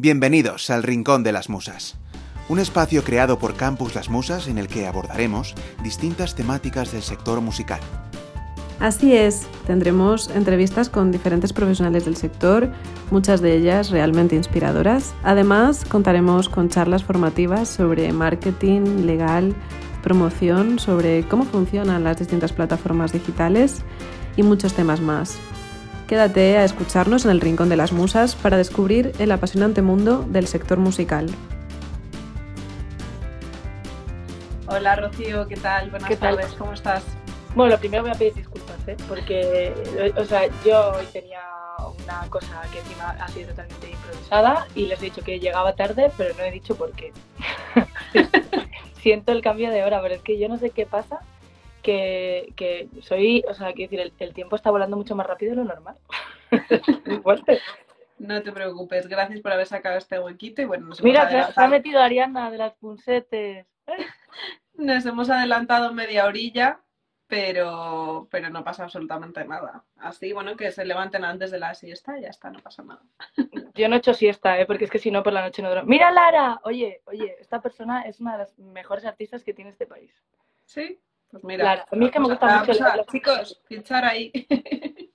Bienvenidos al Rincón de las Musas, un espacio creado por Campus Las Musas en el que abordaremos distintas temáticas del sector musical. Así es, tendremos entrevistas con diferentes profesionales del sector, muchas de ellas realmente inspiradoras. Además, contaremos con charlas formativas sobre marketing, legal, promoción, sobre cómo funcionan las distintas plataformas digitales y muchos temas más. Quédate a escucharnos en el Rincón de las Musas para descubrir el apasionante mundo del sector musical. Hola Rocío, ¿qué tal? Buenas ¿Qué tal? tardes, ¿cómo estás? Bueno, lo primero voy a pedir disculpas, ¿eh? porque o sea, yo hoy tenía una cosa que encima ha sido totalmente improvisada y les he dicho que llegaba tarde, pero no he dicho por qué. Siento el cambio de hora, pero es que yo no sé qué pasa, que, que soy, o sea, quiero decir, el, el tiempo está volando mucho más rápido de lo normal. Muy fuerte. No te preocupes, gracias por haber sacado este huequito y bueno, nos Mira, se, se ha metido Ariana de las punsetes. nos hemos adelantado media orilla, pero, pero no pasa absolutamente nada. Así, bueno, que se levanten antes de la siesta y ya está, no pasa nada. Yo no he hecho siesta, ¿eh? porque es que si no, por la noche no duermo. ¡Mira, Lara! Oye, oye, esta persona es una de las mejores artistas que tiene este país. ¿Sí? Pues mira, Claro, a mí es que me gusta mucho a- los- chicos, pinchar ahí.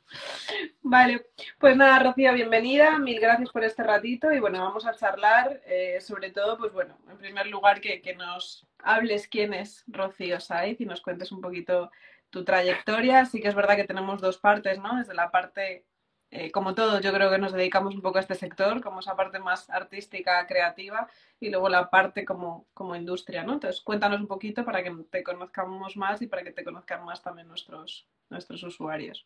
Vale, pues nada, Rocío, bienvenida, mil gracias por este ratito y bueno, vamos a charlar eh, sobre todo, pues bueno, en primer lugar que, que nos hables quién es Rocío Saiz y nos cuentes un poquito tu trayectoria. Sí que es verdad que tenemos dos partes, ¿no? Desde la parte, eh, como todos, yo creo que nos dedicamos un poco a este sector, como esa parte más artística, creativa y luego la parte como, como industria, ¿no? Entonces, cuéntanos un poquito para que te conozcamos más y para que te conozcan más también nuestros, nuestros usuarios.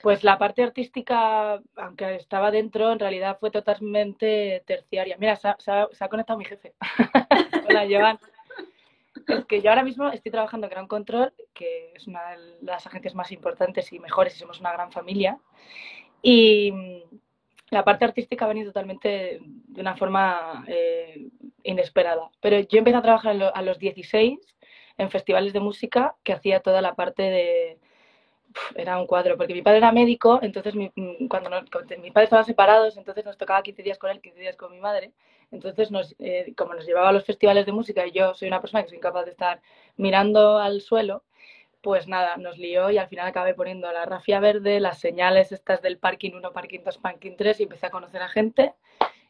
Pues la parte artística, aunque estaba dentro, en realidad fue totalmente terciaria. Mira, se ha- se ha conectado mi jefe. Hola, Joan. Es que yo ahora mismo estoy trabajando en Gran Control, que es una de las agencias más importantes y mejores, y somos una gran familia. Y mm, la parte artística ha venido totalmente de una forma eh, inesperada. Pero yo empecé a trabajar a lo- a los 16 en festivales de música, que hacía toda la parte de, era un cuadro, porque mi padre era médico, entonces mi, mm, cuando, nos- cuando mis padres estaban separados, entonces nos tocaba 15 días con él, 15 días con mi madre. Entonces, nos, eh, como nos llevaba a los festivales de música y yo soy una persona que soy incapaz de estar mirando al suelo, pues nada, nos lió y al final acabé poniendo la rafia verde, las señales estas del parking 1, parking 2, parking 3 y empecé a conocer a gente.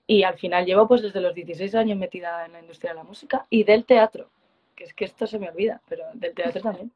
Y al final llevo pues desde los 16 años metida en la industria de la música y del teatro, que es que esto se me olvida, pero del teatro también.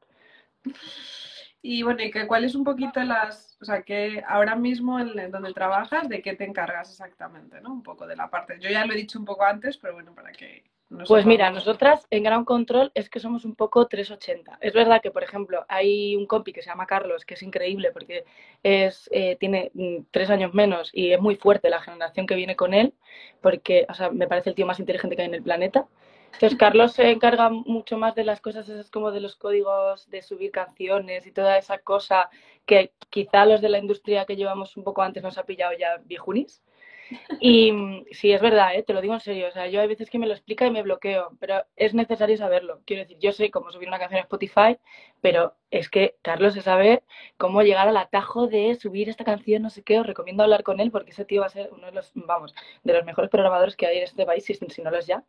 Y bueno, y que, ¿cuáles un poquito las, o sea, que ahora mismo en, en donde trabajas, de qué te encargas exactamente, ¿no? Un poco de la parte. Yo ya lo he dicho un poco antes, pero bueno, para que nos Pues mira, nosotras en Ground Control es que somos un poco 380. Es verdad que, por ejemplo, hay un compi que se llama Carlos, que es increíble porque es, eh, tiene mm, tres años menos y es muy fuerte la generación que viene con él, porque, o sea, me parece el tío más inteligente que hay en el planeta. Entonces, Carlos se encarga mucho más de las cosas esas como de los códigos, de subir canciones y toda esa cosa que quizá los de la industria que llevamos un poco antes nos ha pillado ya viejunis. Y sí, es verdad, ¿eh? te lo digo en serio. O sea, yo hay veces que me lo explica y me bloqueo, pero es necesario saberlo. Quiero decir, yo sé cómo subir una canción a Spotify, pero es que Carlos se sabe cómo llegar al atajo de subir esta canción, no sé qué. Os recomiendo hablar con él porque ese tío va a ser uno de los, vamos, de los mejores programadores que hay en este país, si, si no lo es ya.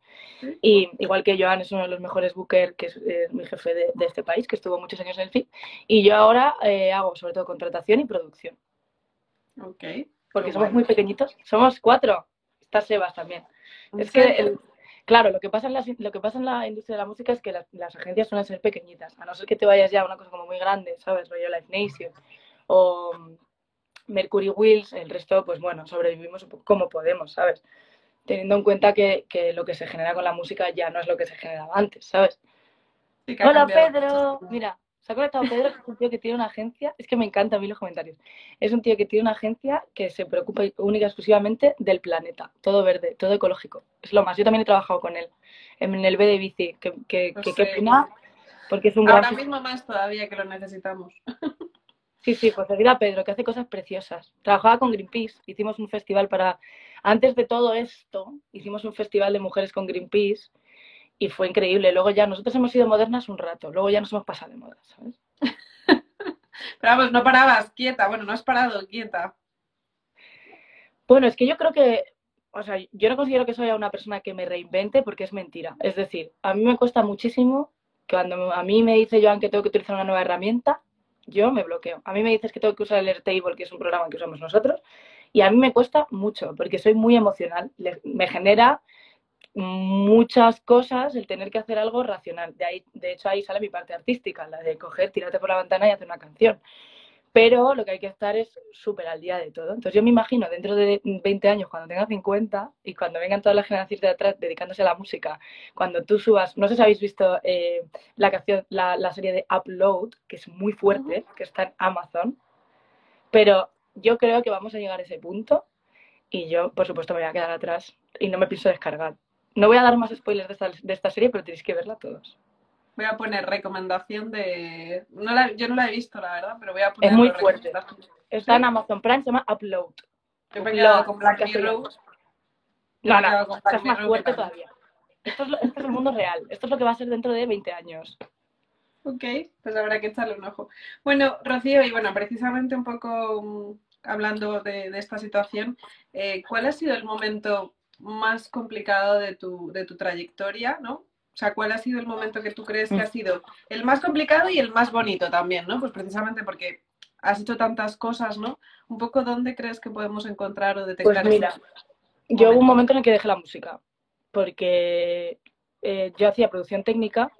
Y igual que Joan es uno de los mejores bookers, que es eh, mi jefe de, de este país, que estuvo muchos años en el FIT. Y yo ahora eh, hago sobre todo contratación y producción Ok. Porque somos muy pequeñitos. Somos cuatro. Está Sebas también. ¿En Es que, el- claro, lo que, pasa en las- lo que pasa en la industria de la música es que las, las agencias suelen ser pequeñitas, a no ser que te vayas ya a una cosa como muy grande, ¿sabes? Rollo Live Nation o mm, Mercury Wheels, el resto, pues bueno, sobrevivimos como podemos, ¿sabes? Teniendo en cuenta que, que lo que se genera con la música ya no es lo que se generaba antes, ¿sabes? Sí Hola Pedro, mira, se ha conectado Pedro, que es un tío que tiene una agencia, es que me encanta a mí los comentarios, es un tío que tiene una agencia que se preocupa única y exclusivamente del planeta, todo verde, todo ecológico, es lo más, yo también he trabajado con él, en el B de bici, que, que, que pena, porque es un gran... Ahora mismo más todavía que lo necesitamos. Sí, sí, pues seguir a Pedro, que hace cosas preciosas. Trabajaba con Greenpeace, hicimos un festival para... Antes de todo esto, hicimos un festival de mujeres con Greenpeace y fue increíble. Luego ya nosotros hemos sido modernas un rato, luego ya nos hemos pasado de moda, ¿sabes? Pero vamos, no parabas, quieta. Bueno, no has parado, quieta. Bueno, es que yo creo que, o sea, yo no considero que soy una persona que me reinvente porque es mentira. Es decir, a mí me cuesta muchísimo cuando a mí me dice Joan que tengo que utilizar una nueva herramienta, yo me bloqueo. A mí me dices que tengo que usar el Airtable, que es un programa que usamos nosotros, y a mí me cuesta mucho porque soy muy emocional. me genera muchas cosas el tener que hacer algo racional. De, ahí, de hecho, ahí sale mi parte artística, la de coger, tirarte por la ventana y hacer una canción pero lo que hay que estar es súper al día de todo. Entonces yo me imagino dentro de 20 años, cuando tenga 50 y cuando vengan todas las generaciones de atrás dedicándose a la música, cuando tú subas, no sé si habéis visto eh, la canción, la, serie de Upload, que es muy fuerte, que está en Amazon, pero yo creo que vamos a llegar a ese punto y yo, por supuesto, me voy a quedar atrás y no me pienso descargar. No voy a dar más spoilers de esta, de esta serie, pero tenéis que verla todos. Voy a poner recomendación de. No la... Yo no la he visto, la verdad, pero voy a poner. Es muy fuerte. Está en Amazon Prime, se llama Upload. Yo me he quedado con Black Mirror. No, no, es más fuerte todavía. Esto es, esto es el mundo real. Esto es lo que va a ser dentro de 20 años. Ok, pues habrá que echarle un ojo. Bueno, Rocío, y bueno, precisamente un poco mm, hablando de, de esta situación, eh, ¿cuál ha sido el momento más complicado de tu, de tu trayectoria, ¿no? O sea, ¿cuál ha sido el momento que tú crees que ha mm. sido el más complicado y el más bonito también, ¿no? Pues precisamente porque has hecho tantas cosas, ¿no? Un poco dónde crees que podemos encontrar o detectar. Pues mira, yo hubo un momento en el que dejé la música, porque eh, yo hacía producción técnica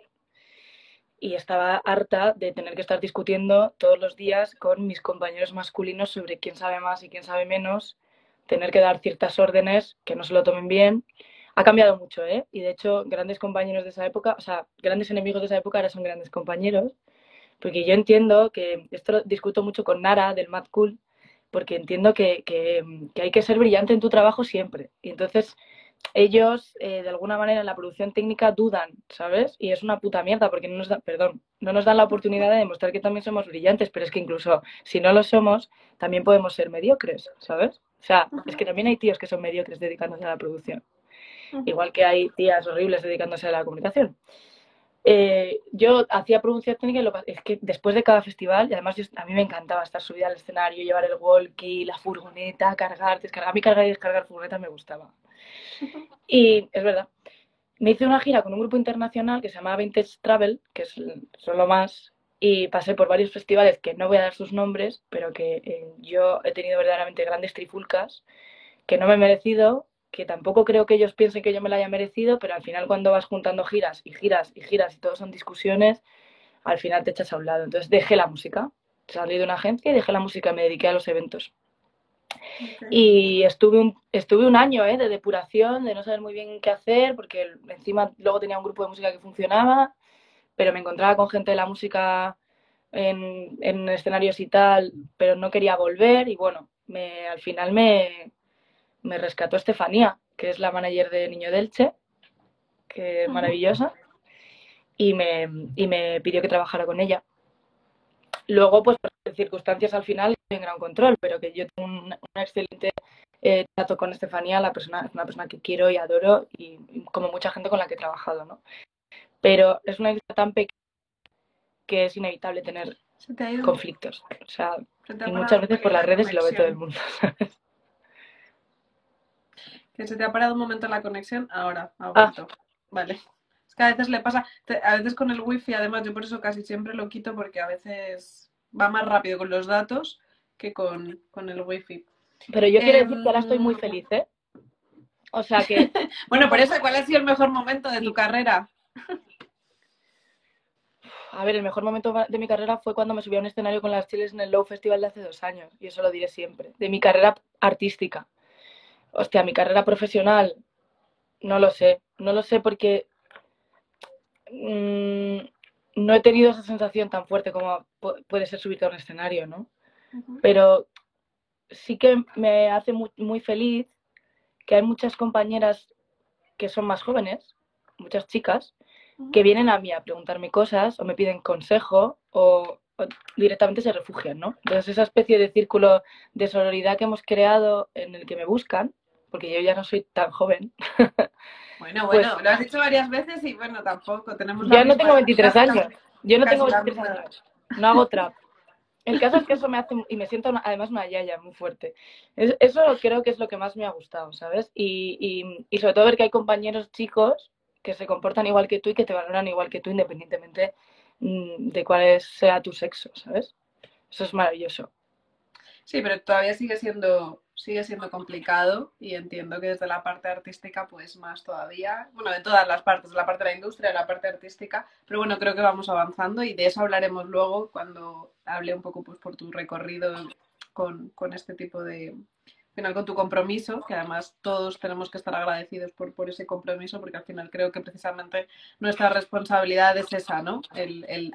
y estaba harta de tener que estar discutiendo todos los días con mis compañeros masculinos sobre quién sabe más y quién sabe menos, tener que dar ciertas órdenes que no se lo tomen bien ha cambiado mucho, ¿eh? Y de hecho, grandes compañeros de esa época, o sea, grandes enemigos de esa época ahora son grandes compañeros, porque yo entiendo que, esto lo discuto mucho con Nara del Mad Cool, porque entiendo que, que, hay que ser brillante en tu trabajo siempre. Y entonces ellos, eh, de alguna manera, en la producción técnica dudan, ¿sabes? Y es una puta mierda, porque no nos, da, perdón, no nos dan la oportunidad de demostrar que también somos brillantes, pero es que incluso si no lo somos, también podemos ser mediocres, ¿sabes? O sea, es que también hay tíos que son mediocres dedicándose a la producción igual que hay tías horribles dedicándose a la comunicación. Eh, yo hacía producción técnica y lo, es que después de cada festival, y además a mí me encantaba estar subida al escenario, llevar el walkie, la furgoneta, cargar, descargar. A mí cargar y descargar furgoneta me gustaba. Y es verdad. Me hice una gira con un grupo internacional que se llamaba Vintage Travel, que es solo más, y pasé por varios festivales que no voy a dar sus nombres, pero que eh, yo he tenido verdaderamente grandes trifulcas que no me he merecido que tampoco creo que ellos piensen que yo me la haya merecido, pero al final cuando vas juntando giras y giras y giras y todo son discusiones, al final te echas a un lado. Entonces dejé la música, salí de una agencia y dejé la música, me dediqué a los eventos. Y estuve un, estuve un año ¿eh? de depuración, de no saber muy bien qué hacer, porque encima luego tenía un grupo de música que funcionaba, pero me encontraba con gente de la música en, en escenarios y tal, pero no quería volver y bueno, me, al final me, me rescató Estefanía, que es la manager de Niño Delche, que es maravillosa, y me, y me pidió que trabajara con ella. Luego, pues por circunstancias al final, en gran control, pero que yo tengo un, excelente eh, trato con Estefanía, la persona, es una persona que quiero y adoro, y, como mucha gente con la que he trabajado, ¿no? Pero es una isla tan pequeña que es inevitable tener conflictos. O sea, y muchas veces por las redes lo ve todo el mundo, ¿sabes? Que se te ha parado un momento la conexión, ahora ha ah. vuelto. Vale. Es que a veces le pasa, a veces con el wifi, además yo por eso casi siempre lo quito porque a veces va más rápido con los datos que con, el wifi. Pero yo quiero decir que ahora estoy muy em, feliz, ¿eh? O sea que... bueno, por eso, ¿cuál ha sido el mejor momento de tu carrera? A ver, el mejor momento de mi carrera fue cuando me subí a un escenario con las chiles en el Low Festival de hace dos años, y eso lo diré siempre, de mi carrera artística hostia, mi carrera profesional, no lo sé, no lo sé porque mm, no he tenido esa sensación tan fuerte como puede ser subirte a un escenario, ¿no? Pero sí que me hace muy, feliz que hay muchas compañeras que son más jóvenes, muchas chicas, que vienen a mí a preguntarme cosas o me piden consejo o, directamente se refugian, ¿no? Entonces esa especie de círculo de sororidad que hemos creado en el que me buscan, porque yo ya no soy tan joven. Bueno, pues bueno, lo has dicho varias veces y bueno, tampoco tenemos... Yo no tengo 23 años, yo no tengo 23 años, no hago trap. El caso es que eso me hace, y me siento además una yaya muy fuerte. eso creo que es lo que más me ha gustado, ¿sabes? Y, y, sobre todo ver que hay compañeros chicos que se comportan igual que tú y que te valoran igual que tú independientemente mm, de cuál sea tu sexo, ¿sabes? Eso es maravilloso. Sí, pero todavía sigue siendo, sigue siendo complicado y entiendo que desde la parte artística pues más todavía, bueno, de todas las partes, de la parte de la industria, de la parte artística, pero bueno, creo que vamos avanzando y de eso hablaremos luego cuando hable un poco pues por tu recorrido con, con este tipo de, final con tu compromiso, que además todos tenemos que estar agradecidos por, por ese compromiso, porque al final creo que precisamente nuestra responsabilidad es esa, ¿no? El, el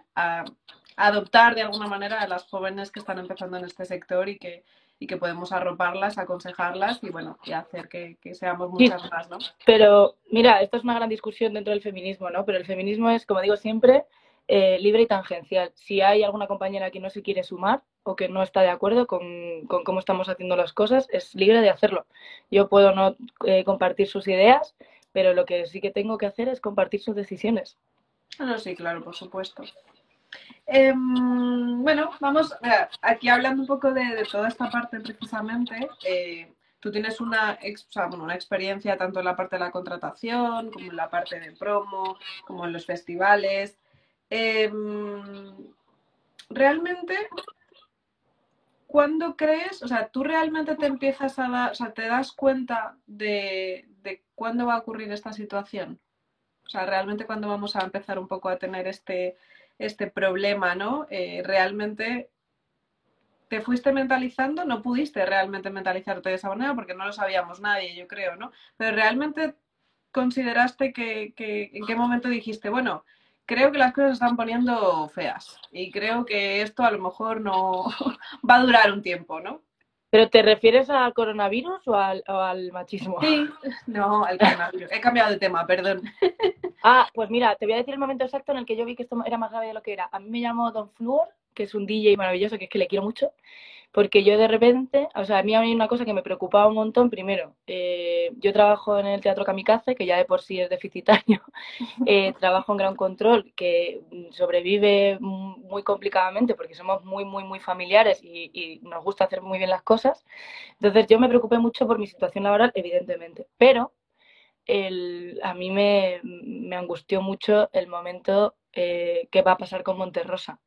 adoptar de alguna manera a las jóvenes que están empezando en este sector y que, y que podemos arroparlas, aconsejarlas y bueno, y hacer que, seamos muchas más, ¿no? Pero mira, esto es una gran discusión dentro del feminismo, ¿no? Pero el feminismo es, como digo siempre, eh, libre y tangencial. Si hay alguna compañera que no se quiere sumar o que no está de acuerdo con, con cómo estamos haciendo las cosas, es libre de hacerlo. Yo puedo no eh, compartir sus ideas, pero lo que sí que tengo que hacer es compartir sus decisiones. Ah, no, sí, claro, por supuesto. Em, bueno, vamos, aquí hablando un poco de, toda esta parte precisamente, eh, tú tienes una, una experiencia tanto en la parte de la contratación, como en la parte de promo, como en los festivales. Em, realmente, ¿cuándo crees, o sea, tú realmente te empiezas a dar, o sea, te das cuenta de, cuándo va a ocurrir esta situación? O sea, realmente cuándo vamos a empezar un poco a tener este, este problema, ¿no? Eh, realmente te fuiste mentalizando, no pudiste realmente mentalizarte de esa manera porque no lo sabíamos nadie, yo creo, ¿no? Pero realmente consideraste que, en qué momento dijiste, bueno, creo que las cosas se están poniendo feas y creo que esto a lo mejor no va a durar un tiempo, ¿no? ¿Pero te refieres al coronavirus o al, machismo? Sí, no, al coronavirus. He cambiado de tema, perdón. Ah, pues mira, te voy a decir el momento exacto en el que yo vi que esto era más grave de lo que era. A mí me llamó Don Fluor, que es un DJ maravilloso, que es que le quiero mucho, porque yo de repente, o sea, a mí hay una cosa que me preocupaba un montón. Primero, eh, yo trabajo en el Teatro Kamikaze, que ya de por sí es deficitario. Eh, trabajo en Gran Control, que sobrevive muy complicadamente porque somos muy, muy, muy familiares y, nos gusta hacer muy bien las cosas. Entonces, yo me preocupé mucho por mi situación laboral, evidentemente. Pero el, a mí me, me, angustió mucho el momento eh, que va a pasar con Monterrosa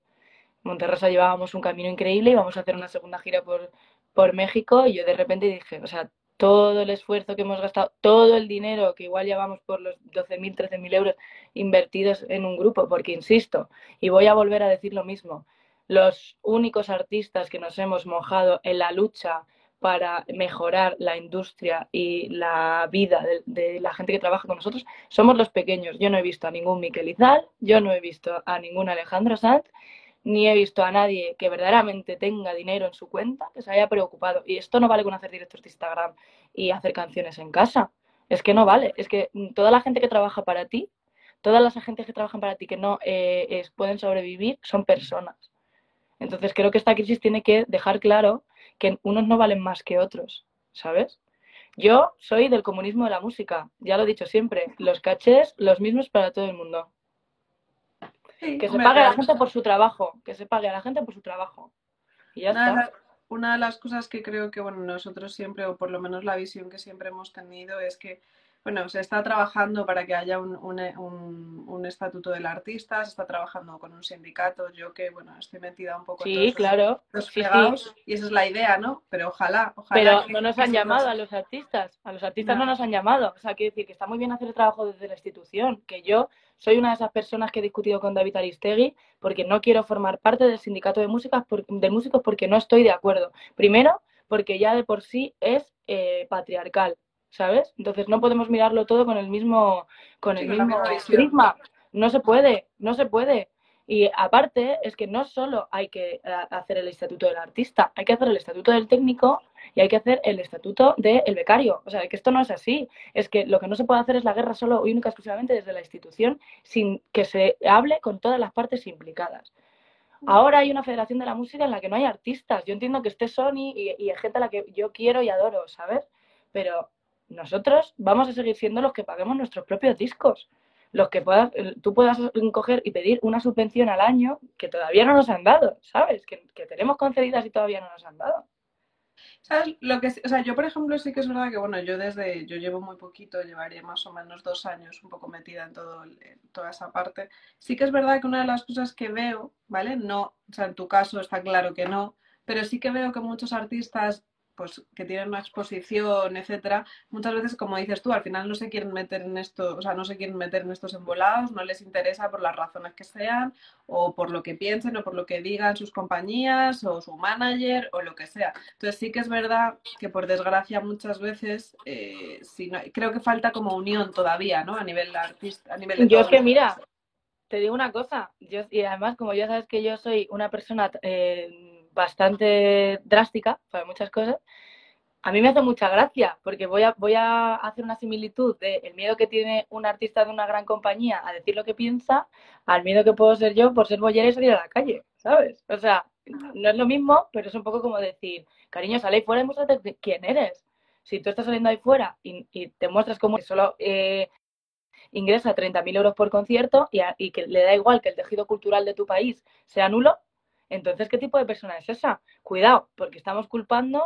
Monterrosa llevábamos un camino increíble, íbamos a hacer una segunda gira por, por México y yo de repente dije, o sea, todo el esfuerzo que hemos gastado, todo el dinero que igual llevamos por los 12.000, 13.000 euros invertidos en un grupo, porque insisto, y voy a volver a decir lo mismo, los únicos artistas que nos hemos mojado en la lucha para mejorar la industria y la vida de, la gente que trabaja con nosotros somos los pequeños. Yo no he visto a ningún Miquel Izal, yo no he visto a ningún Alejandro Sanz ni he visto a nadie que verdaderamente tenga dinero en su cuenta que se haya preocupado. Y esto no vale con hacer directos de Instagram y hacer canciones en casa. Es que no vale. Es que toda la gente que trabaja para ti, todas las agentes que trabajan para ti que no eh, pueden sobrevivir, son personas. Entonces creo que esta crisis tiene que dejar claro que unos no valen más que otros, ¿sabes? Yo soy del comunismo de la música, ya lo he dicho siempre, los cachés los mismos para todo el mundo que se pague a la gente por su trabajo, que se pague a la gente por su trabajo. Y ya una, está. De una de las cosas que creo que bueno, nosotros siempre, o por lo menos la visión que siempre hemos tenido, es que bueno, se está trabajando para que haya un, un, estatuto del artista, se está trabajando con un sindicato, yo que, bueno, estoy metida un poco sí, claro. los y esa es la idea, ¿no? Pero ojalá, ojalá. Pero no nos han llamado a los artistas, a los artistas no. nos han llamado, o sea, quiero decir que está muy bien hacer el trabajo desde la institución, que yo soy una de esas personas que he discutido con David Aristegui porque no quiero formar parte del sindicato de, músicas de músicos porque no estoy de acuerdo. Primero, porque ya de por sí es eh, patriarcal, ¿sabes? Entonces no podemos mirarlo todo con el mismo, con el mismo prisma. No se puede, no se puede. Y aparte es que no solo hay que eh, hacer el estatuto del artista, hay que hacer el estatuto del técnico y hay que hacer el estatuto del becario. O sea, que esto no es así. Es que lo que no se puede hacer es la guerra solo y única exclusivamente desde la institución sin que se hable con todas las partes implicadas. Ahora hay una federación de la música en la que no hay artistas. Yo entiendo que esté Sony y, y gente a la que yo quiero y adoro, ¿sabes? Pero nosotros vamos a seguir siendo los que paguemos nuestros propios discos los que puedas, tú puedas coger y pedir una subvención al año que todavía no nos han dado, ¿sabes? Que, que tenemos concedidas y todavía no nos han dado. ¿Sabes? Lo que, o sea, yo, por ejemplo, sí que es verdad que, bueno, yo desde, yo llevo muy poquito, llevaré más o menos dos años un poco metida en, todo, toda esa parte. Sí que es verdad que una de las cosas que veo, ¿vale? No, o sea, en tu caso está claro que no, pero sí que veo que muchos artistas pues que tienen una exposición, etcétera, muchas veces, como dices tú, al final no se quieren meter en esto, o sea, no se quieren meter en estos embolados, no les interesa por las razones que sean, o por lo que piensen, o por lo que digan sus compañías, o su manager, o lo que sea. Entonces sí que es verdad que por desgracia muchas veces eh, creo que falta como unión todavía, ¿no? A nivel artista, a nivel Yo es que mira, te digo una cosa, yo, y además como ya sabes que yo soy una persona eh, bastante drástica para muchas cosas, a mí me hace mucha gracia, porque voy a, voy a hacer una similitud de el miedo que tiene un artista de una gran compañía a decir lo que piensa, al miedo que puedo ser yo por ser bollera y salir a la calle, ¿sabes? O sea, no es lo mismo, pero es un poco como decir, cariño, sale ahí fuera y muéstrate quién eres. Si tú estás saliendo ahí fuera y, te muestras como que solo eh, ingresa 30.000 euros por concierto y, y que le da igual que el tejido cultural de tu país sea nulo, entonces, ¿qué tipo de persona es esa? Cuidado, porque estamos culpando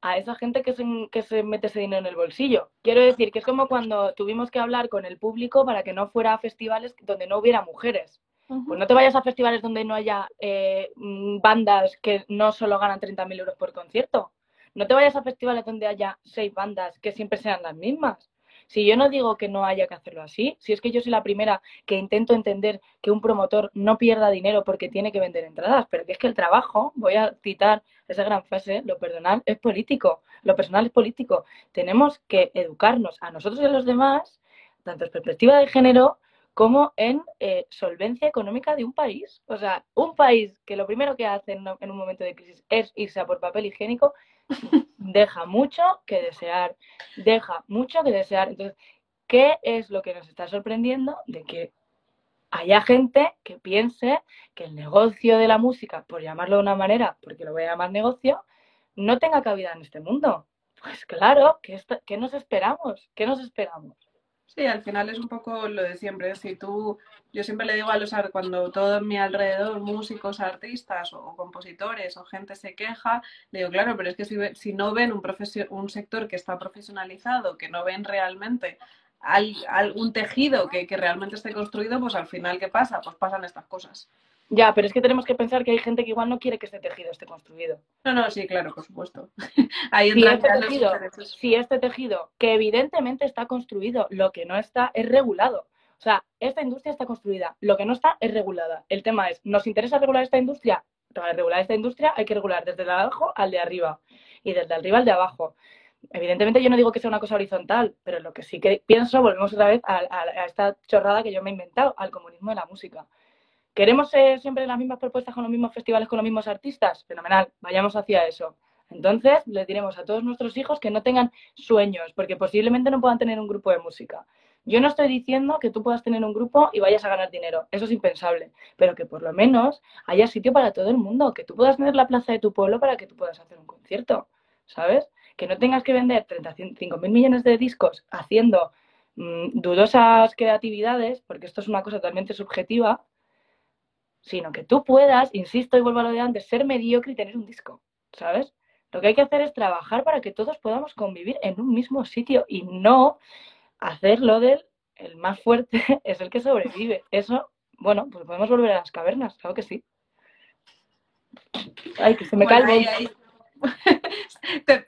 a esa gente que se, que se mete ese dinero en el bolsillo. Quiero decir que es como cuando tuvimos que hablar con el público para que no fuera a festivales donde no hubiera mujeres. Pues no te vayas a festivales donde no haya eh, mm, bandas que no solo ganan 30.000 euros por concierto. No te vayas a festivales donde haya seis bandas que siempre sean las mismas. Si yo no digo que no haya que hacerlo así, si es que yo soy la primera que intento entender que un promotor no pierda dinero porque tiene que vender entradas, pero que es que el trabajo, voy a citar esa gran frase, lo personal es político, lo personal es político. Tenemos que educarnos a nosotros y a los demás, tanto en perspectiva de género como en eh, solvencia económica de un país. O sea, un país que lo primero que hace en, un momento de crisis es irse a por papel higiénico, deja mucho que desear, deja mucho que desear. Entonces, ¿qué es lo que nos está sorprendiendo? De que haya gente que piense que el negocio de la música, por llamarlo de una manera, porque lo voy a llamar negocio, no tenga cabida en este mundo. Pues claro, ¿qué, qué nos esperamos? ¿Qué nos esperamos? Sí, al final es un poco lo de siempre. Si tú, yo siempre le digo a los cuando todo en mi alrededor, músicos, artistas o, compositores o gente se queja, le digo, claro, pero es que si, si no ven un, un sector que está profesionalizado, que no ven realmente algún tejido que, que realmente esté construido, pues al final, ¿qué pasa? Pues pasan estas cosas. Ya, pero es que tenemos que pensar que hay gente que igual no quiere que este tejido esté construido. No, no, sí, claro, por supuesto. Ahí si, este tejido, si este tejido, que evidentemente está construido, lo que no está es regulado. O sea, esta industria está construida, lo que no está es regulada. El tema es, ¿nos interesa regular esta industria? Para regular esta industria hay que regular desde el de abajo al de arriba y desde arriba al de abajo. Evidentemente yo no digo que sea una cosa horizontal, pero lo que sí que pienso, volvemos otra vez a, a esta chorrada que yo me he inventado, al comunismo de la música. ¿Queremos siempre las mismas propuestas con los mismos festivales, con los mismos artistas? Fenomenal, vayamos hacia eso. Entonces, les diremos a todos nuestros hijos que no tengan sueños, porque posiblemente no puedan tener un grupo de música. Yo no estoy diciendo que tú puedas tener un grupo y vayas a ganar dinero, eso es impensable, pero que por lo menos haya sitio para todo el mundo, que tú puedas tener la plaza de tu pueblo para que tú puedas hacer un concierto, ¿sabes? Que no tengas que vender 35 mil millones de discos haciendo mm, dudosas creatividades, porque esto es una cosa totalmente subjetiva, sino que tú puedas, insisto y vuelvo a lo de antes, ser mediocre y tener un disco, ¿sabes? Lo que hay que hacer es trabajar para que todos podamos convivir en un mismo sitio y no hacerlo del el más fuerte es el que sobrevive. Eso, bueno, pues podemos volver a las cavernas, claro que sí. Ay, que se me cae el boli.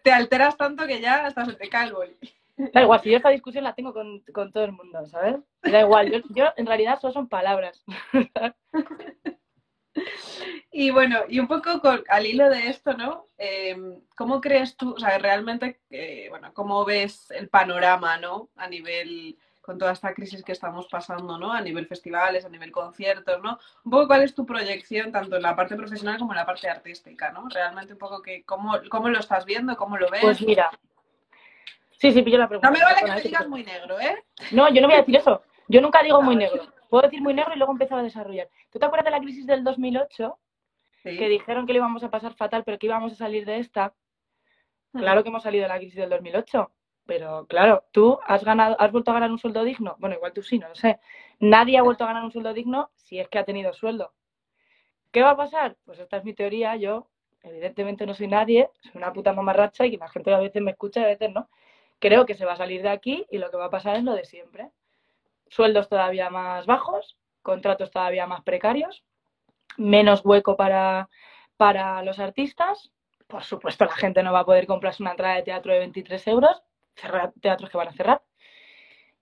Te, alteras tanto que ya hasta se te cae el boli. Da igual, si yo esta discusión la tengo con, todo el mundo, ¿sabes? Da igual, yo, yo en realidad solo son palabras. Y bueno, y un poco al hilo de esto, ¿no? Em, ¿Cómo crees tú, o sea, realmente, bueno, cómo ves el panorama, ¿no? A nivel, con toda esta crisis que estamos pasando, ¿no? A nivel festivales, a nivel conciertos, ¿no? Un poco cuál es tu proyección, tanto en la parte profesional como en la parte artística, ¿no? Realmente un poco que, ¿cómo, cómo lo estás viendo? ¿Cómo lo ves? Pues mira, Sí, sí, pillo la pregunta. No me vale que me digas muy negro, ¿eh? No, yo no voy a decir eso. Yo nunca digo muy negro. Puedo decir muy negro y luego empezar a desarrollar. ¿Tú te acuerdas de la crisis del 2008? Que dijeron que le íbamos a pasar fatal, pero que íbamos a salir de esta. Claro que hemos salido de la crisis del 2008. Pero claro, tú has ganado, has vuelto a ganar un sueldo digno. Bueno, igual tú sí, no lo sé. Nadie ha vuelto a ganar un sueldo digno si es que ha tenido sueldo. ¿Qué va a pasar? Pues esta es mi teoría. Yo, evidentemente, no soy nadie, soy una puta mamarracha y que la gente a veces me escucha y a veces no. Creo que se va a salir de aquí y lo que va a pasar es lo de siempre. Sueldos todavía más bajos, contratos todavía más precarios, menos hueco para, para los artistas. Por supuesto, la gente no va a poder comprarse una entrada de teatro de 23 euros, cerrar teatros que van a cerrar.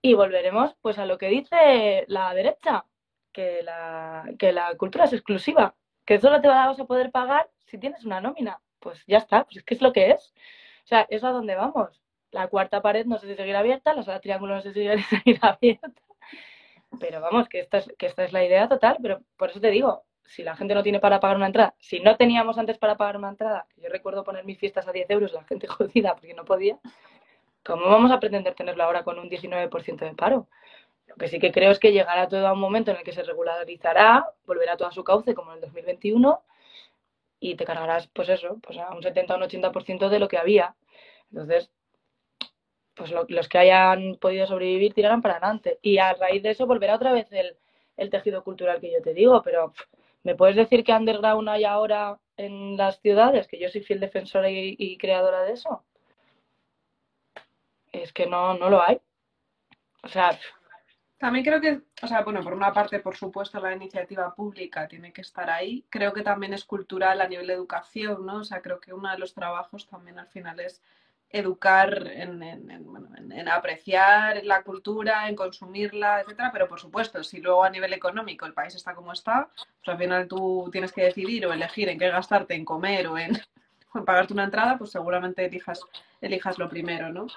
Y volveremos pues a lo que dice la derecha, que la, que la cultura es exclusiva, que solo te vas a poder pagar si tienes una nómina. Pues ya está, pues es que es lo que es. O sea, es a donde vamos. La cuarta pared no sé si seguirá abierta, la sala triángulo no sé si seguirá abierta. Pero vamos, que esta, es, que esta es la idea total, pero por eso te digo, si la gente no tiene para pagar una entrada, si no teníamos antes para pagar una entrada, yo recuerdo poner mis fiestas a 10 euros, la gente jodida porque no podía, ¿cómo vamos a pretender tenerlo ahora con un 19% de paro? Lo que sí que creo es que llegará todo a un momento en el que se regularizará, volverá todo a su cauce como en el 2021 y te cargarás, pues eso, pues a un 70 o un 80% de lo que había. Entonces, pues los que hayan podido sobrevivir tirarán para adelante. Y a raíz de eso volverá otra vez el, tejido cultural que yo te digo, pero ¿me puedes decir que underground hay ahora en las ciudades? Que yo soy fiel defensora y, creadora de eso. Es que no, no lo hay. O sea, también creo que, o sea, bueno, por una parte, por supuesto, la iniciativa pública tiene que estar ahí. Creo que también es cultural a nivel de educación, ¿no? O sea, creo que uno de los trabajos también al final es educar en, apreciar la cultura, en consumirla, etcétera, pero por supuesto, si luego a nivel económico el país está como está, pues al final tú tienes que decidir o elegir en qué gastarte, en comer o en, pagarte una entrada, pues seguramente elijas, elijas lo primero, ¿no?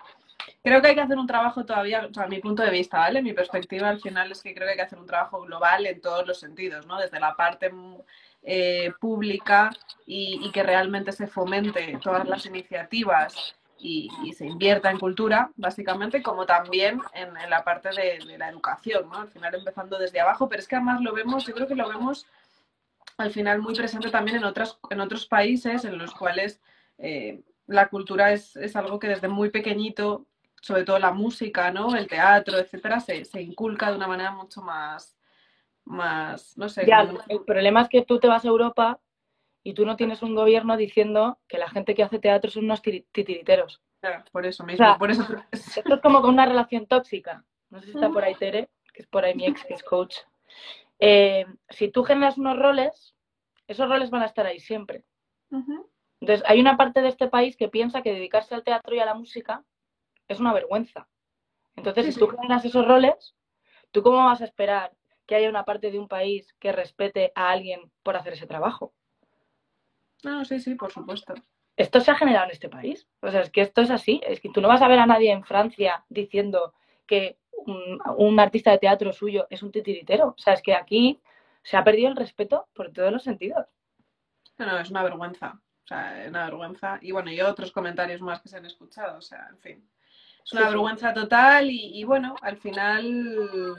Creo que hay que hacer un trabajo todavía, o sea, mi punto de vista, ¿vale? Mi perspectiva al final es que creo que hay que hacer un trabajo global en todos los sentidos, ¿no? Desde la parte eh, pública y, que realmente se fomente todas las iniciativas y, se invierta en cultura, básicamente, como también en, la parte de, la educación, ¿no? Al final empezando desde abajo, pero es que además lo vemos, yo creo que lo vemos al final muy presente también en, otras, en otros países en los cuales eh, la cultura es, es, algo que desde muy pequeñito, sobre todo la música, ¿no? El teatro, etcétera, se, se inculca de una manera mucho más, más no sé. El problema es que tú te vas a Europa y tú no tienes un gobierno diciendo que la gente que hace teatro son unos titiriteros. por eso mismo. por eso... Esto es como con una relación tóxica. No sé si está por ahí Tere, que es por ahí mi ex, que es coach. Eh, si tú generas unos roles, esos roles van a estar ahí siempre. Entonces, hay una parte de este país que piensa que dedicarse al teatro y a la música es una vergüenza. Entonces, si tú generas esos roles, ¿tú cómo vas a esperar que haya una parte de un país que respete a alguien por hacer ese trabajo? No, sí, sí, por supuesto. Esto se ha generado en este país. O sea, es que esto es así. Es que tú no vas a ver a nadie en Francia diciendo que un, artista de teatro suyo es un titiritero. O sea, es que aquí se ha perdido el respeto por todos los sentidos. No, no, es una vergüenza. O sea, es una vergüenza. Y bueno, y otros comentarios más que se han escuchado. O sea, en fin. Es una vergüenza total y, y bueno, al final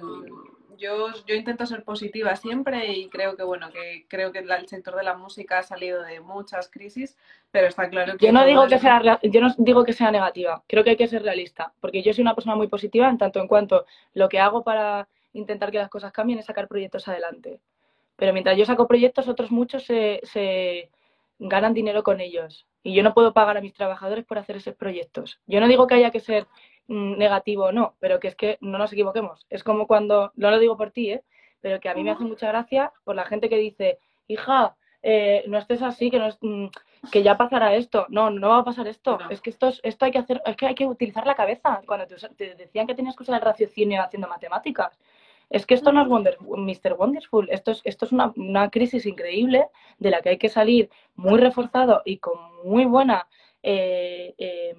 yo, yo intento ser positiva siempre y creo que bueno, que creo que el sector de la música ha salido de muchas crisis, pero está claro que yo no digo que sea yo no digo que sea negativa, creo que hay que ser realista, porque yo soy una persona muy positiva en tanto en cuanto lo que hago para intentar que las cosas cambien es sacar proyectos adelante. Pero mientras yo saco proyectos, otros muchos se, se ganan dinero con ellos. Y yo no puedo pagar a mis trabajadores por hacer esos proyectos. Yo no digo que haya que ser negativo o no, pero que es que no nos equivoquemos. Es como cuando, no lo digo por ti, ¿eh? pero que a mí me hace mucha gracia por la gente que dice, hija, eh, no estés así, que, no mm, que ya pasará esto. No, no va a pasar esto. Es que esto, esto hay que hacer, es que hay que utilizar la cabeza. Cuando te, decían que tenías que usar el raciocinio haciendo matemáticas. Es que esto no es Wonder, Mr. Wonderful, esto es, esto es una, una crisis increíble de la que hay que salir muy reforzado y con muy buena eh, eh,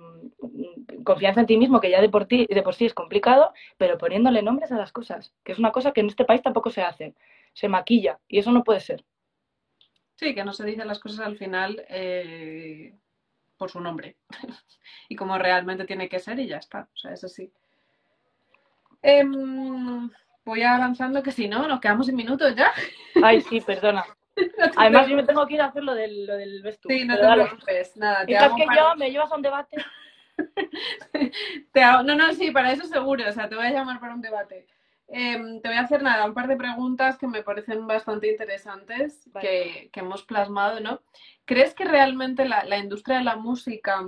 confianza en ti mismo, que ya de por, ti, de por sí es complicado, pero poniéndole nombres a las cosas, que es una cosa que en este país tampoco se hace, se maquilla y eso no puede ser. Sí, que no se dicen las cosas al final eh, por su nombre y como realmente tiene que ser y ya está, o sea, es así. Em, voy avanzando que si no, nos quedamos en minutos ya. Ay, sí, perdona. Además, yo me tengo que ir a hacer lo del, lo del Sí, no te preocupes, nada. Te que yo me llevas a un debate. No, no, sí, para eso seguro. O sea, te voy a llamar para un debate. Em, te voy a hacer nada, un par de preguntas que me parecen bastante interesantes que, hemos plasmado, ¿no? ¿Crees que realmente la, industria de la música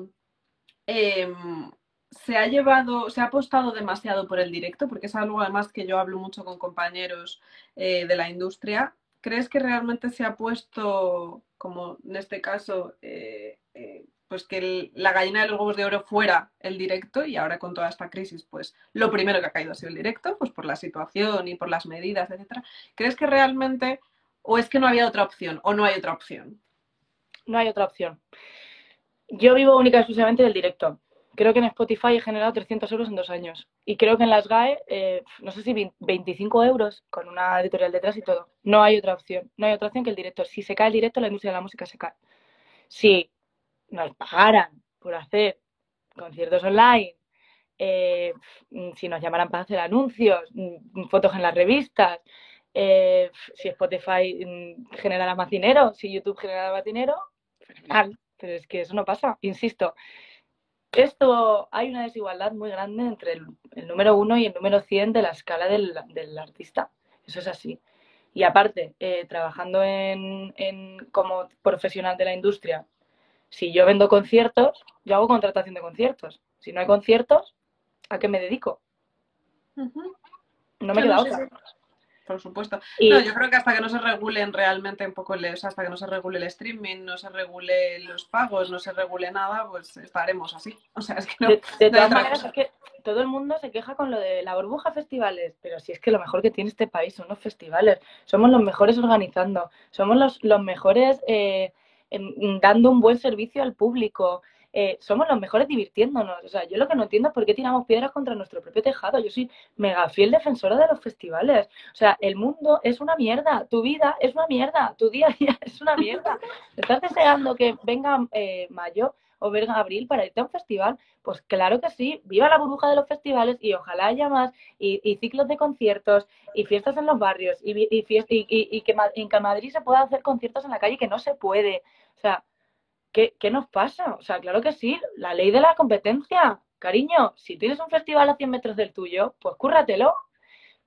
em, se ha llevado, se ha apostado demasiado por el directo? Porque es algo además que yo hablo mucho con compañeros eh, de la industria. ¿Crees que realmente se ha puesto, como en este caso, eh, eh, pues que la gallina de los huevos de oro fuera el directo y ahora con toda esta crisis, pues lo primero que ha caído ha sido el directo, pues por la situación y por las medidas, etcétera. ¿Crees que realmente o es que no había otra opción o no hay otra opción? No hay otra opción. Yo vivo única y exclusivamente del directo. Creo que en Spotify he generado 300 euros en dos años. Y creo que en las GAE, eh, no sé si 25 euros con una editorial detrás y todo. No hay otra opción. No hay otra opción que el directo. Si se cae el directo, la industria de la música se cae. Si nos pagaran por hacer conciertos online, eh, si nos llamaran para hacer anuncios, mm, fotos en las revistas, eh, si Spotify mm, generara más dinero, si YouTube generara más dinero, fenomenal. Pero es que eso no pasa, insisto. Esto hay una desigualdad muy grande entre el, número uno y el número 100 de la escala del, artista. Eso es así. Y aparte, eh, trabajando en, como profesional de la industria si yo vendo conciertos, yo hago contratación de conciertos. Si no hay conciertos, ¿a qué me dedico? No me queda otra. Por supuesto. No, yo creo que hasta que no se regulen realmente un poco, el, hasta que no se regule el streaming, no se regule los pagos, no se regule nada, pues estaremos así. O sea, es que no. De, todas maneras, es que todo el mundo se queja con lo de la burbuja festivales, pero si es que lo mejor que tiene este país son los festivales. Somos los mejores organizando, somos los, los mejores eh, dando un buen servicio al público. Eh, somos los mejores divirtiéndonos. O sea, yo lo que no entiendo es por qué tiramos piedras contra nuestro propio tejado. Yo soy mega fiel defensora de los festivales. O sea, el mundo es una mierda, tu vida es una mierda, tu día a día es una mierda. ¿Estás deseando que venga eh, mayo o venga abril para irte a un festival? Pues claro que sí, viva la burbuja de los festivales y ojalá haya más y, ciclos de conciertos y fiestas en los barrios y, y, y que en Madrid se pueda hacer conciertos en la calle que no se puede. O sea, ¿qué, nos pasa? O sea, claro que sí, la ley de la competencia. Cariño, si tienes un festival a 100 metros del tuyo, pues cúrratelo,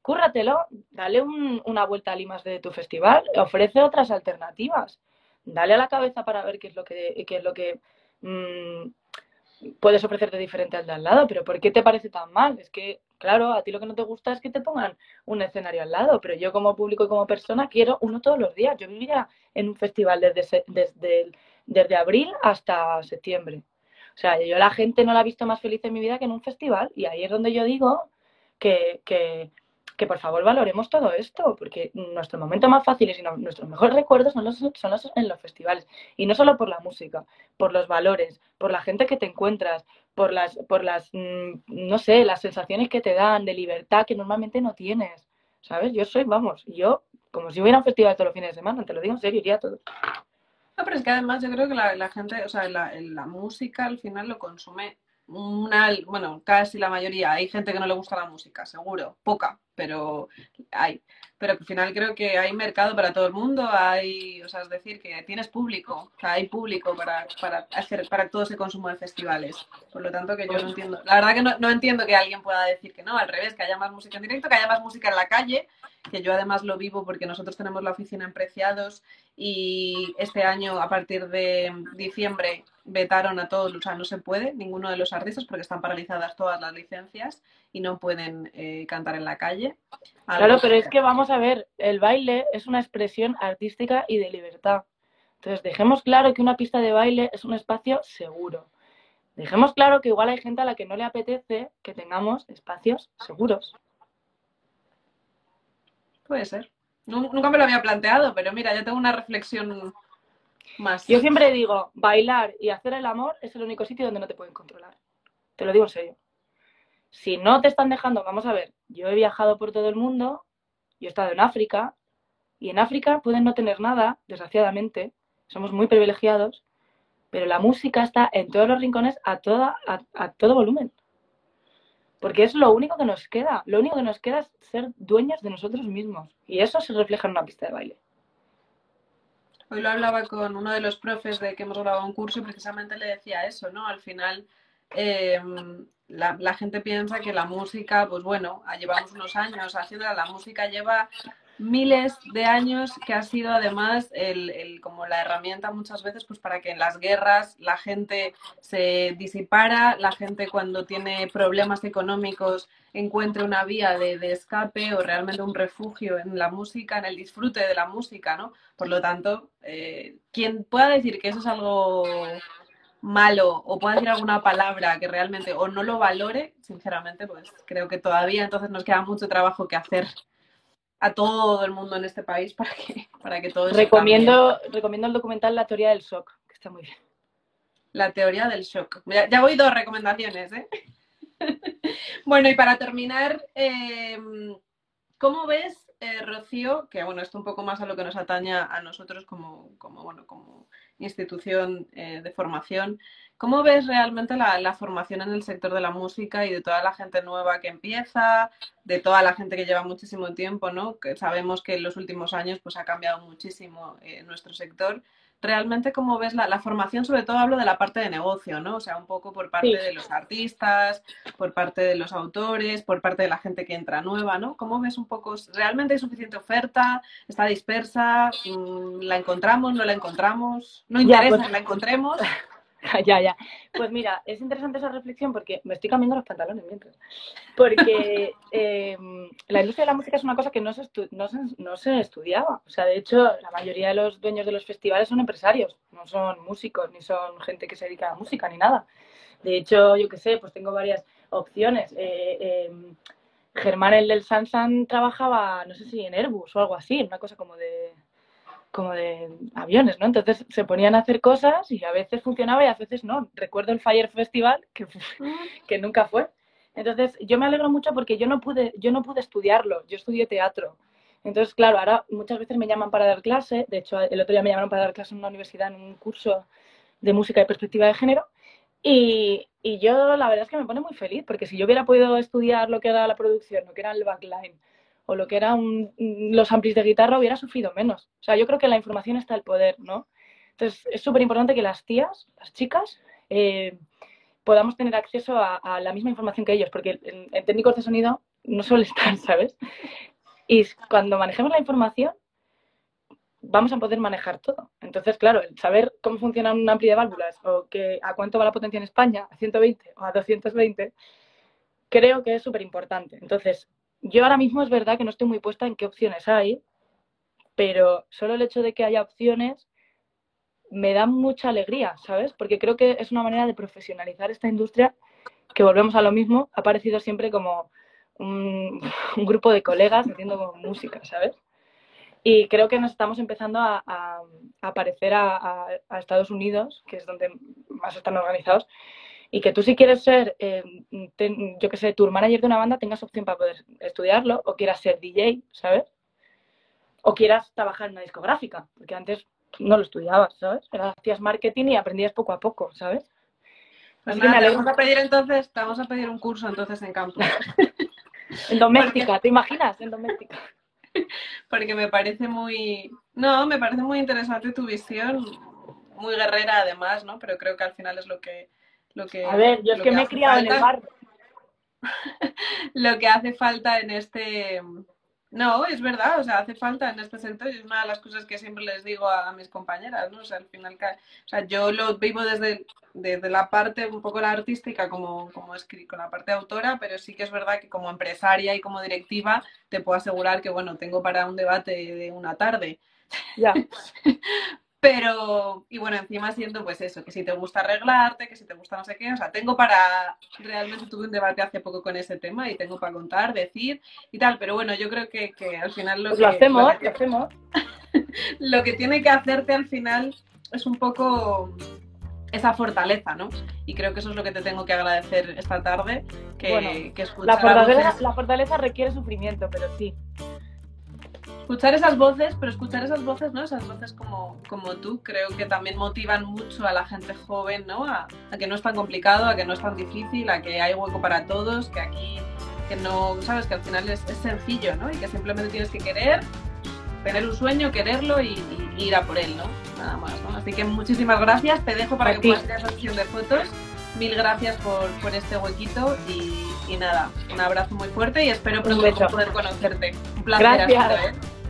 cúrratelo, dale una vuelta a Limas de tu festival, ofrece otras alternativas, dale a la cabeza para ver qué es lo que, qué es lo que mm, puedes ofrecerte diferente al de al lado, pero ¿por qué te parece tan mal? Es que, claro, a ti lo que no te gusta es que te pongan un escenario al lado, pero yo como público y como persona quiero uno todos los días. Yo viviría en un festival desde, desde, desde abril hasta septiembre. O sea, yo la gente no la he visto más feliz en mi vida que en un festival y ahí es donde yo digo que, que que por favor valoremos todo esto, porque nuestros momentos más fáciles y nuestros mejores recuerdos son los, son los en los festivales. Y no solo por la música, por los valores, por la gente que te encuentras, por las, por las mm, no sé, las sensaciones que te dan de libertad que normalmente no tienes. ¿Sabes? Yo soy, vamos, yo, como si hubiera un festival todos los fines de semana, te lo digo en serio, iría todo. No, pero es que además yo creo que la, gente, o sea, la, la música al final lo consume una, bueno, casi la mayoría. Hay gente que no le gusta la música, seguro, poca, pero hay. Pero al final creo que hay mercado para todo el mundo, hay, o sea, es decir, que tienes público, hay público para, para hacer para todo ese consumo de festivales. Por lo tanto, que yo no entiendo, la verdad que no, no entiendo que alguien pueda decir que no, al revés, que haya más música en directo, que haya más música en la calle, que yo además lo vivo porque nosotros tenemos la oficina en Preciados y este año, a partir de diciembre, vetaron a todos, o sea, no se puede, ninguno de los artistas, porque están paralizadas todas las licencias y no pueden eh, cantar en la calle. Claro, pero es que vamos a ver, el baile es una expresión artística y de libertad. Entonces, dejemos claro que una pista de baile es un espacio seguro. Dejemos claro que igual hay gente a la que no le apetece que tengamos espacios seguros. Puede ser. Nunca me lo había planteado, pero mira, yo tengo una reflexión más. Yo siempre digo, bailar y hacer el amor es el único sitio donde no te pueden controlar. Te lo digo en serio. Si no te están dejando, vamos a ver, yo he viajado por todo el mundo, yo he estado en África, y en África pueden no tener nada, desgraciadamente, somos muy privilegiados, pero la música está en todos los rincones a, todo volumen. Porque es lo único que nos queda. Lo único que nos queda es ser dueños de nosotros mismos. Y eso se refleja en una pista de baile. Hoy lo hablaba con uno de los profes de que hemos grabado un curso y precisamente le decía eso, ¿no? Al final em, la, gente piensa que la música, pues bueno, llevamos unos años haciéndola, la música lleva miles de años que ha sido además el, como la herramienta muchas veces pues para que en las guerras la gente se disipara, la gente cuando tiene problemas económicos encuentre una vía de, escape o realmente un refugio en la música, en el disfrute de la música, ¿no? Por lo tanto, eh, quien pueda decir que eso es algo malo o pueda decir alguna palabra que realmente o no lo valore, sinceramente, pues creo que todavía entonces nos queda mucho trabajo que hacer a todo el mundo en este país para que, para que todo recomiendo, recomiendo el documental La teoría del shock, que está muy bien. La teoría del shock. Ya, voy dos recomendaciones, ¿eh? bueno, y para terminar, eh, ¿cómo ves, eh, Rocío, que bueno, esto un poco más a lo que nos atañe a nosotros como, como, bueno, como institución eh, de formación, ¿Cómo ves realmente la, formación en el sector de la música y de toda la gente nueva que empieza, de toda la gente que lleva muchísimo tiempo, ¿no? Que sabemos que en los últimos años pues, ha cambiado muchísimo eh, nuestro sector. Realmente, ¿cómo ves la, formación? Sobre todo hablo de la parte de negocio, ¿no? O sea, un poco por parte de los artistas, por parte de los autores, por parte de la gente que entra nueva, ¿no? ¿Cómo ves un poco? ¿Realmente hay suficiente oferta? ¿Está dispersa? Mm, ¿La encontramos? ¿No la encontramos? ¿No interesa pues que la encontremos? ya, ya. Pues mira, es interesante esa reflexión porque me estoy cambiando los pantalones mientras. Porque em, la industria de la música es una cosa que no se, no, no se estudiaba. O sea, de hecho, la mayoría de los dueños de los festivales son empresarios, no son músicos, ni son gente que se dedica a la música, ni nada. De hecho, yo qué sé, pues tengo varias opciones. Eh, em, Germán, el del Sansan, trabajaba, no sé si en Airbus o algo así, una cosa como de como de aviones, ¿no? Entonces se ponían a hacer cosas y a veces funcionaba y a veces no. Recuerdo el Fire Festival, que, que nunca fue. Entonces yo me alegro mucho porque yo no pude, yo no pude estudiarlo, yo estudié teatro. Entonces, claro, ahora muchas veces me llaman para dar clase, de hecho el otro día me llamaron para dar clase en una universidad en un curso de música y perspectiva de género, y, y, yo la verdad es que me pone muy feliz, porque si yo hubiera podido estudiar lo que era la producción, lo que era el backline, o lo que eran los amplis de guitarra hubiera sufrido menos. O sea, yo creo que la información está el poder, ¿no? Entonces, es súper importante que las tías, las chicas, eh, podamos tener acceso a, la misma información que ellos, porque en, técnicos de sonido no suele estar, ¿sabes? Y cuando manejemos la información, vamos a poder manejar todo. Entonces, claro, saber cómo funciona un ampli de válvulas o que, a cuánto va la potencia en España, a 120 o a 220, creo que es súper importante. Entonces, yo ahora mismo es verdad que no estoy muy puesta en qué opciones hay, pero solo el hecho de que haya opciones me da mucha alegría, ¿sabes? Porque creo que es una manera de profesionalizar esta industria que volvemos a lo mismo, ha parecido siempre como un, grupo de colegas haciendo música, ¿sabes? Y creo que nos estamos empezando a, a, parecer a, a, Estados Unidos, que es donde más están organizados, y que tú si quieres ser, eh, yo que sé, tour manager de una banda, tengas opción para poder estudiarlo, o quieras ser DJ, ¿sabes? O quieras trabajar en una discográfica, porque antes no lo estudiabas, ¿sabes? Hacías marketing y aprendías poco a poco, ¿sabes? Pues nada, te vamos a pedir entonces, te vamos a pedir un curso entonces en campo. en doméstica, ¿te imaginas? En doméstica. Porque me parece muy, no, me parece muy interesante tu visión, muy guerrera además, ¿no? Pero creo que al final es lo que a ver, yo es que, me he criado en el barrio. lo que hace falta en este... No, es verdad, o sea, hace falta en este sector y es una de las cosas que siempre les digo a, mis compañeras, ¿no? O sea, al final, o sea, yo lo vivo desde, desde la parte un poco la artística como, como con la parte autora, pero sí que es verdad que como empresaria y como directiva te puedo asegurar que, bueno, tengo para un debate de una tarde. Ya. Pero, y bueno, encima siento pues eso, que si te gusta arreglarte, que si te gusta no sé qué, o sea, tengo para, realmente tuve un debate hace poco con ese tema y tengo para contar, decir y tal, pero bueno, yo creo que, que al final lo pues que... Lo hacemos, lo, que, hacemos. lo que tiene que hacerte al final es un poco esa fortaleza, ¿no? Y creo que eso es lo que te tengo que agradecer esta tarde, que, que la fortaleza, la fortaleza requiere sufrimiento, pero sí escuchar esas voces, pero escuchar esas voces, ¿no? Esas voces como, como tú, creo que también motivan mucho a la gente joven, ¿no? A, que no es tan complicado, a que no es tan difícil, a que hay hueco para todos, que aquí, que no, sabes, que al final es, sencillo, ¿no? Y que simplemente tienes que querer, tener un sueño, quererlo y, ir a por él, ¿no? Nada más, ¿no? Así que muchísimas gracias, te dejo para que puedas ir a esa sesión de fotos mil gracias por, por este huequito y, y, nada, un abrazo muy fuerte y espero pronto poder conocerte. Un placer. Gracias.